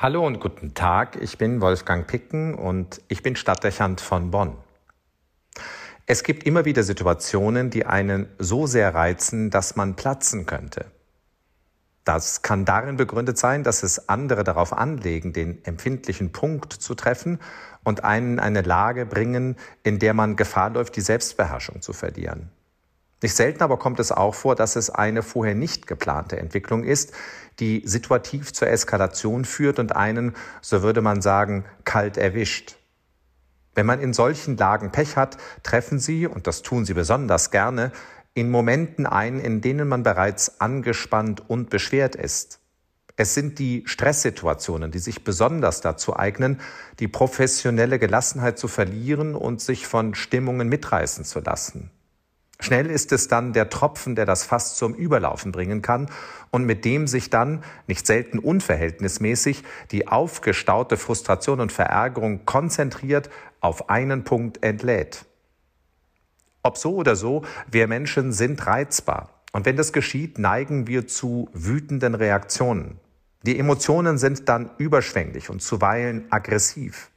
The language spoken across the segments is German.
Hallo und guten Tag, ich bin Wolfgang Picken und ich bin Stadtdechant von Bonn. Es gibt immer wieder Situationen, die einen so sehr reizen, dass man platzen könnte. Das kann darin begründet sein, dass es andere darauf anlegen, den empfindlichen Punkt zu treffen und einen in eine Lage bringen, in der man Gefahr läuft, die Selbstbeherrschung zu verlieren. Nicht selten aber kommt es auch vor, dass es eine vorher nicht geplante Entwicklung ist, die situativ zur Eskalation führt und einen, so würde man sagen, kalt erwischt. Wenn man in solchen Lagen Pech hat, treffen sie, und das tun sie besonders gerne, in Momenten ein, in denen man bereits angespannt und beschwert ist. Es sind die Stresssituationen, die sich besonders dazu eignen, die professionelle Gelassenheit zu verlieren und sich von Stimmungen mitreißen zu lassen. Schnell ist es dann der Tropfen, der das Fass zum Überlaufen bringen kann und mit dem sich dann, nicht selten unverhältnismäßig, die aufgestaute Frustration und Verärgerung konzentriert auf einen Punkt entlädt. Ob so oder so, wir Menschen sind reizbar. Und wenn das geschieht, neigen wir zu wütenden Reaktionen. Die Emotionen sind dann überschwänglich und zuweilen aggressiv.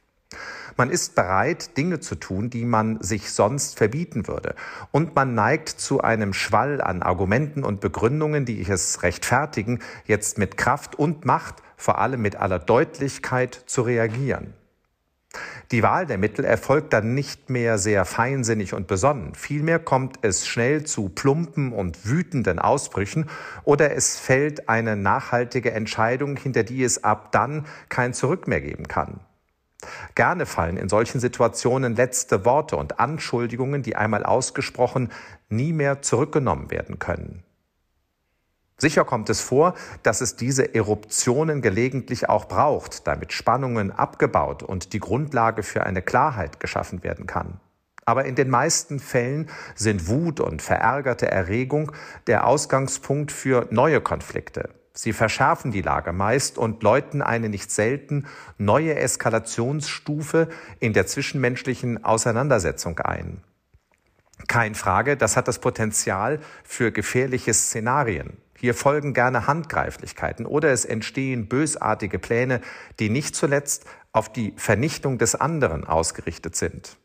Man ist bereit, Dinge zu tun, die man sich sonst verbieten würde. Und man neigt zu einem Schwall an Argumenten und Begründungen, die es rechtfertigen, jetzt mit Kraft und Macht, vor allem mit aller Deutlichkeit zu reagieren. Die Wahl der Mittel erfolgt dann nicht mehr sehr feinsinnig und besonnen. Vielmehr kommt es schnell zu plumpen und wütenden Ausbrüchen oder es fällt eine nachhaltige Entscheidung, hinter die es ab dann kein Zurück mehr geben kann. Gerne fallen in solchen Situationen letzte Worte und Anschuldigungen, die einmal ausgesprochen nie mehr zurückgenommen werden können. Sicher kommt es vor, dass es diese Eruptionen gelegentlich auch braucht, damit Spannungen abgebaut und die Grundlage für eine Klarheit geschaffen werden kann. Aber in den meisten Fällen sind Wut und verärgerte Erregung der Ausgangspunkt für neue Konflikte, Sie verschärfen die Lage meist und läuten eine nicht selten neue Eskalationsstufe in der zwischenmenschlichen Auseinandersetzung ein. Kein Frage, das hat das Potenzial für gefährliche Szenarien. Hier folgen gerne Handgreiflichkeiten oder es entstehen bösartige Pläne, die nicht zuletzt auf die Vernichtung des anderen ausgerichtet sind.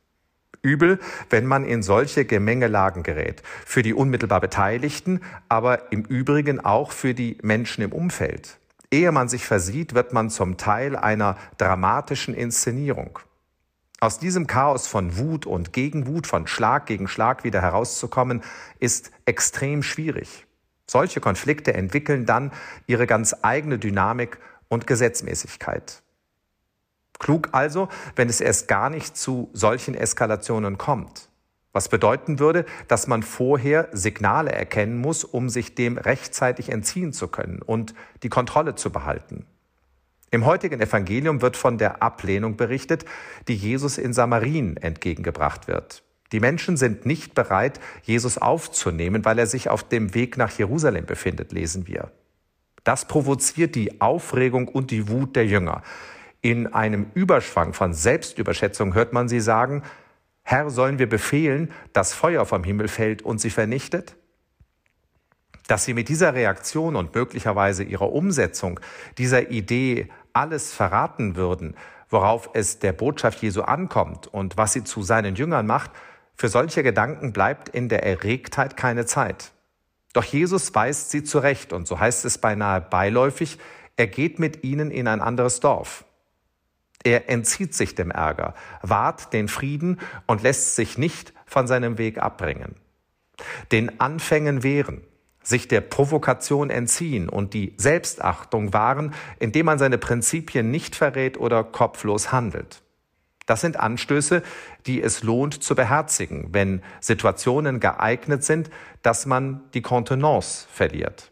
Übel, wenn man in solche Gemengelagen gerät. Für die unmittelbar Beteiligten, aber im Übrigen auch für die Menschen im Umfeld. Ehe man sich versieht, wird man zum Teil einer dramatischen Inszenierung. Aus diesem Chaos von Wut und Gegenwut, von Schlag gegen Schlag wieder herauszukommen, ist extrem schwierig. Solche Konflikte entwickeln dann ihre ganz eigene Dynamik und Gesetzmäßigkeit. Klug also, wenn es erst gar nicht zu solchen Eskalationen kommt. Was bedeuten würde, dass man vorher Signale erkennen muss, um sich dem rechtzeitig entziehen zu können und die Kontrolle zu behalten. Im heutigen Evangelium wird von der Ablehnung berichtet, die Jesus in Samarien entgegengebracht wird. Die Menschen sind nicht bereit, Jesus aufzunehmen, weil er sich auf dem Weg nach Jerusalem befindet, lesen wir. Das provoziert die Aufregung und die Wut der Jünger. In einem Überschwang von Selbstüberschätzung hört man sie sagen, Herr, sollen wir befehlen, dass Feuer vom Himmel fällt und sie vernichtet? Dass sie mit dieser Reaktion und möglicherweise ihrer Umsetzung dieser Idee alles verraten würden, worauf es der Botschaft Jesu ankommt und was sie zu seinen Jüngern macht, für solche Gedanken bleibt in der Erregtheit keine Zeit. Doch Jesus weist sie zurecht und so heißt es beinahe beiläufig, er geht mit ihnen in ein anderes Dorf. Er entzieht sich dem Ärger, wahrt den Frieden und lässt sich nicht von seinem Weg abbringen. Den Anfängen wehren, sich der Provokation entziehen und die Selbstachtung wahren, indem man seine Prinzipien nicht verrät oder kopflos handelt. Das sind Anstöße, die es lohnt zu beherzigen, wenn Situationen geeignet sind, dass man die Kontenance verliert.